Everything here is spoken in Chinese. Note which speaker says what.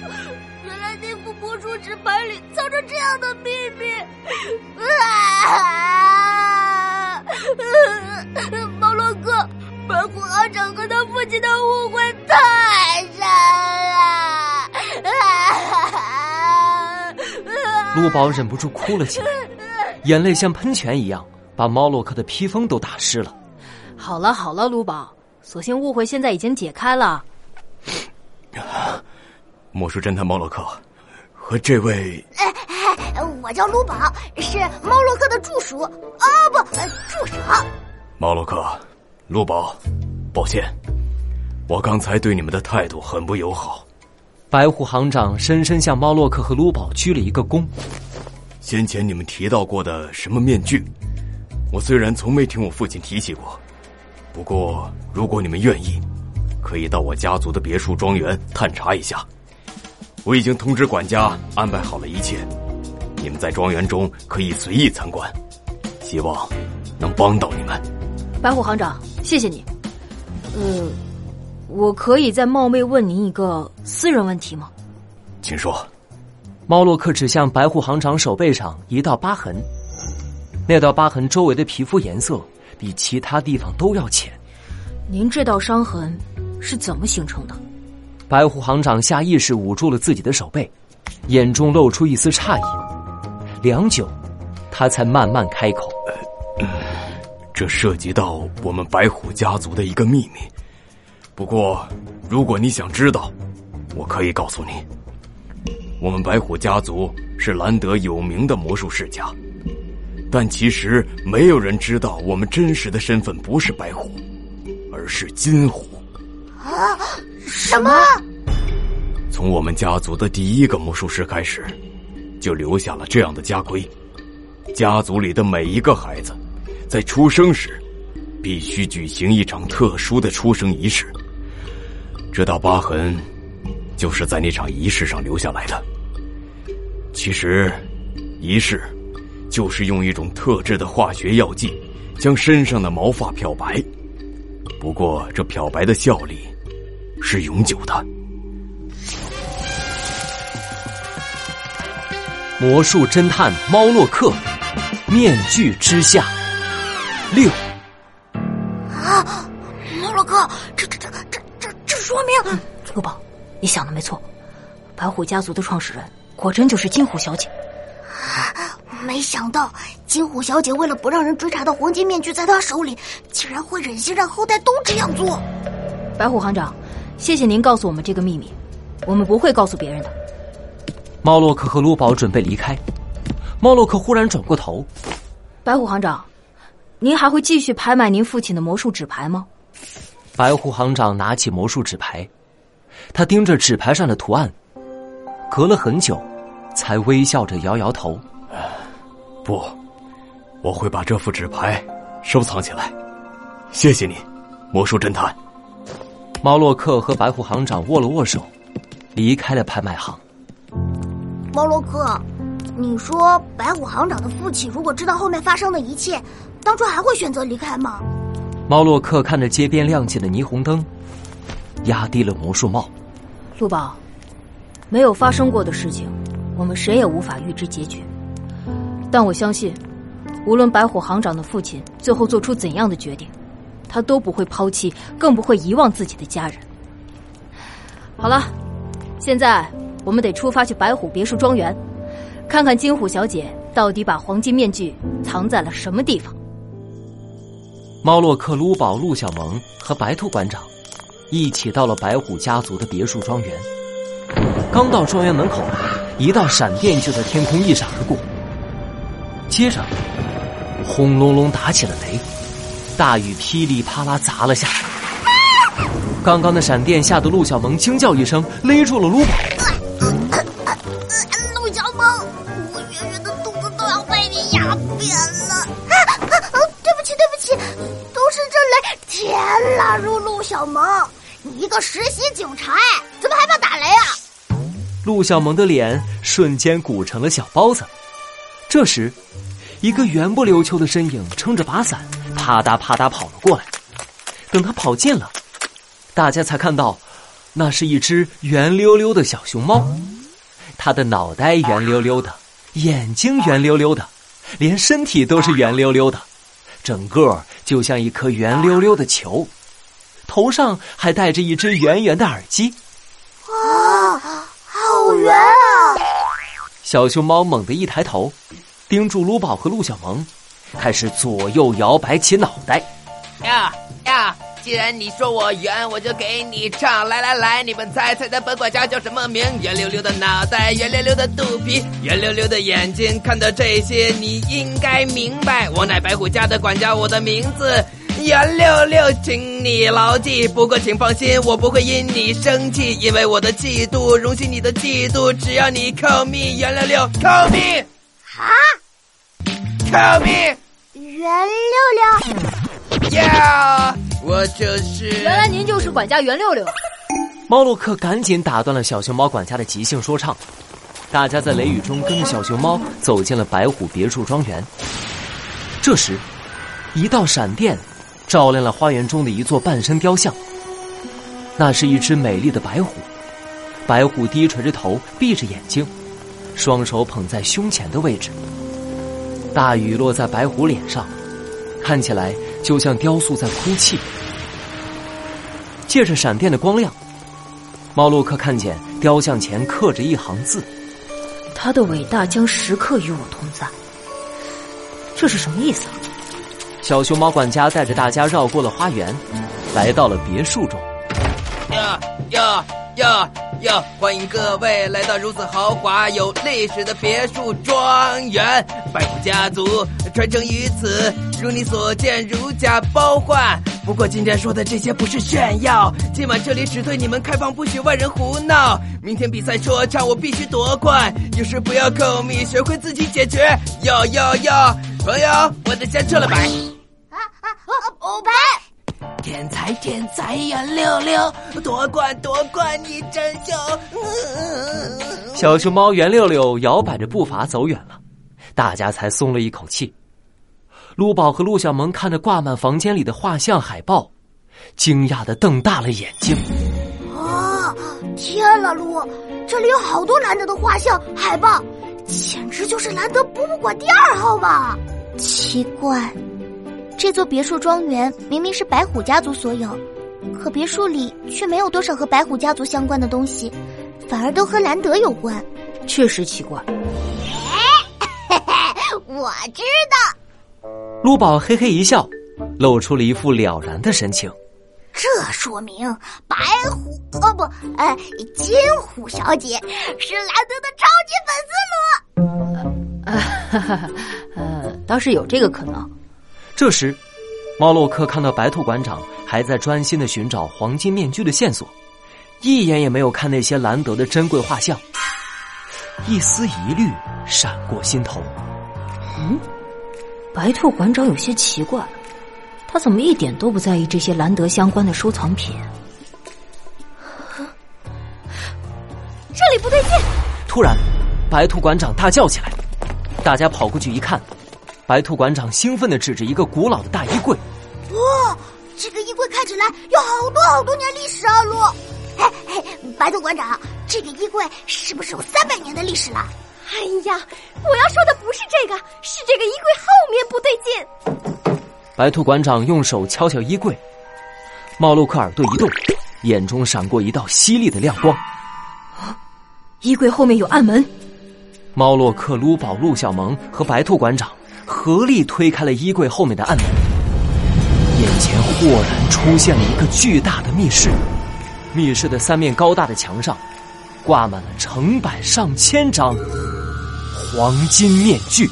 Speaker 1: 原来那副魔术纸牌里藏着这样的秘密！啊！猫洛克，白虎阿长和他父亲的误会太深了！
Speaker 2: 卢宝忍不住哭了起来，眼泪像喷泉一样把猫洛克的披风都打湿了。
Speaker 3: 好了好了，卢宝，所幸误会现在已经解开了。
Speaker 4: 魔术侦探猫洛克和这位，哎
Speaker 1: 我叫卢宝，是猫洛克的助手啊，不，助手。
Speaker 4: 猫洛克，卢宝，抱歉，我刚才对你们的态度很不友好。
Speaker 2: 白虎行长深深向猫洛克和卢宝鞠了一个躬。
Speaker 4: 先前你们提到过的什么面具，我虽然从没听我父亲提起过，不过如果你们愿意，可以到我家族的别墅庄园探查一下。我已经通知管家安排好了一切，你们在庄园中可以随意参观，希望能帮到你们。
Speaker 3: 白虎行长，谢谢你。呃，我可以再冒昧问您一个私人问题吗？
Speaker 4: 请说。
Speaker 2: 猫洛克指向白虎行长手背上一道疤痕，那道疤痕周围的皮肤颜色比其他地方都要浅。
Speaker 3: 您这道伤痕是怎么形成的？
Speaker 2: 白虎行长下意识捂住了自己的手背，眼中露出一丝诧异。良久，他才慢慢开口：“
Speaker 4: 这涉及到我们白虎家族的一个秘密。不过，如果你想知道，我可以告诉你，我们白虎家族是兰德有名的魔术世家，但其实没有人知道我们真实的身份不是白虎，而是金虎。”
Speaker 1: 啊。什么？
Speaker 4: 从我们家族的第一个魔术师开始，就留下了这样的家规：家族里的每一个孩子，在出生时，必须举行一场特殊的出生仪式。这道疤痕，就是在那场仪式上留下来的。其实，仪式就是用一种特制的化学药剂，将身上的毛发漂白。不过，这漂白的效力。是永久的。
Speaker 2: 魔术侦探猫洛克，面具之下六。
Speaker 1: 啊，猫洛克，这这这这这这说明，
Speaker 3: 陆宝，你想的没错，白虎家族的创始人果真就是金虎小姐。
Speaker 1: 啊，没想到金虎小姐为了不让人追查到黄金面具在她手里，竟然会忍心让后代都这样做。
Speaker 3: 白虎行长。谢谢您告诉我们这个秘密，我们不会告诉别人的。
Speaker 2: 猫洛克和卢宝准备离开，猫洛克忽然转过头：“
Speaker 3: 白虎行长，您还会继续拍卖您父亲的魔术纸牌吗？”
Speaker 2: 白虎行长拿起魔术纸牌，他盯着纸牌上的图案，隔了很久，才微笑着摇摇头：“
Speaker 4: 不，我会把这副纸牌收藏起来。谢谢你，魔术侦探。”
Speaker 2: 猫洛克和白虎行长握了握手，离开了拍卖行。
Speaker 1: 猫洛克，你说白虎行长的父亲如果知道后面发生的一切，当初还会选择离开吗？
Speaker 2: 猫洛克看着街边亮起的霓虹灯，压低了魔术帽。
Speaker 3: 陆宝，没有发生过的事情，我们谁也无法预知结局。但我相信，无论白虎行长的父亲最后做出怎样的决定。他都不会抛弃，更不会遗忘自己的家人。好了，现在我们得出发去白虎别墅庄园，看看金虎小姐到底把黄金面具藏在了什么地方。
Speaker 2: 猫洛克、卢宝、陆小萌和白兔馆长一起到了白虎家族的别墅庄园。刚到庄园门口，一道闪电就在天空一闪而过，接着轰隆隆打起了雷。大雨噼里啪啦砸了下来，刚刚的闪电吓得陆小萌惊叫一声，勒住了卢宝。
Speaker 1: 陆小萌，我圆圆的肚子都要被你压扁了！啊啊对不起，对不起，都是这雷！天啦，陆陆小萌，你一个实习警察，怎么还怕打雷啊？
Speaker 2: 陆小萌的脸瞬间鼓成了小包子。这时，一个圆不溜秋的身影撑着把伞。啪嗒啪嗒跑了过来，等他跑近了，大家才看到，那是一只圆溜溜的小熊猫，它的脑袋圆溜溜的，眼睛圆溜溜的，连身体都是圆溜溜的，整个就像一颗圆溜溜的球，头上还戴着一只圆圆的耳机。
Speaker 1: 哇，好圆啊！
Speaker 2: 小熊猫猛地一抬头，盯住卢宝和陆小萌，开始左右摇摆起脑袋。
Speaker 5: 呀呀！既然你说我圆，我就给你唱。来来来，你们猜猜猜本管家叫什么名？圆溜溜的脑袋，圆溜溜的肚皮，圆溜溜的眼睛。看到这些，你应该明白，我乃白虎家的管家，我的名字圆溜溜，请你牢记。不过请放心，我不会因你生气，因为我的嫉妒容许你的嫉妒。只要你 call me 圆溜溜，call me
Speaker 1: 啊
Speaker 5: ，call me
Speaker 1: 圆溜
Speaker 5: 溜，yeah。我就是，原
Speaker 3: 来您就是管家袁六六。
Speaker 2: 猫洛克赶紧打断了小熊猫管家的即兴说唱。大家在雷雨中跟着小熊猫走进了白虎别墅庄园。这时，一道闪电照亮了花园中的一座半身雕像。那是一只美丽的白虎，白虎低垂着头，闭着眼睛，双手捧在胸前的位置。大雨落在白虎脸上，看起来。就像雕塑在哭泣。借着闪电的光亮，猫洛克看见雕像前刻着一行字：“
Speaker 3: 他的伟大将时刻与我同在。”这是什么意思？
Speaker 2: 小熊猫管家带着大家绕过了花园，来到了别墅中。
Speaker 5: 呀呀呀哟！欢迎各位来到如此豪华有历史的别墅庄园，白虎家族传承于此。如你所见，如假包换。不过今天说的这些不是炫耀，今晚这里只对你们开放，不许外人胡闹。明天比赛说唱，我必须夺冠。有事不要口蜜，学会自己解决。哟哟哟，朋友，我的先撤了白。啊啊
Speaker 1: 啊！我白。
Speaker 5: 天才天才圆溜溜，夺冠夺冠你真秀。
Speaker 2: 小熊猫圆六六摇摆着步伐走远了，大家才松了一口气。陆宝和陆小萌看着挂满房间里的画像海报，惊讶的瞪大了眼睛。
Speaker 1: 啊！天啦，陆，这里有好多兰德的画像海报，简直就是兰德博物馆第二号吧？
Speaker 6: 奇怪，这座别墅庄园明明是白虎家族所有，可别墅里却没有多少和白虎家族相关的东西，反而都和兰德有关。
Speaker 3: 确实奇怪。
Speaker 1: 哎，我知道。
Speaker 2: 陆宝嘿嘿一笑，露出了一副了然的神情。
Speaker 1: 这说明白虎哦不，哎，金虎小姐是兰德的超级粉
Speaker 3: 丝了。哈哈，呃，倒是有这个可能。
Speaker 2: 这时，猫洛克看到白兔馆长还在专心的寻找黄金面具的线索，一眼也没有看那些兰德的珍贵画像。一丝疑虑闪过心头。
Speaker 3: 嗯。白兔馆长有些奇怪，他怎么一点都不在意这些兰德相关的收藏品？
Speaker 1: 这里不对劲！
Speaker 2: 突然，白兔馆长大叫起来，大家跑过去一看，白兔馆长兴奋的指着一个古老的大衣柜：“
Speaker 1: 哇，这个衣柜看起来有好多好多年历史啊！”罗，嘿嘿，白兔馆长，这个衣柜是不是有三百年的历史了？
Speaker 7: 哎呀，我要说的不是这个，是这个衣柜后面不对劲。
Speaker 2: 白兔馆长用手敲敲衣柜，茂洛克耳朵一动，眼中闪过一道犀利的亮光。
Speaker 3: 啊，衣柜后面有暗门。
Speaker 2: 猫洛克、撸宝、陆小萌和白兔馆长合力推开了衣柜后面的暗门，眼前豁然出现了一个巨大的密室。密室的三面高大的墙上，挂满了成百上千张。黄金面具。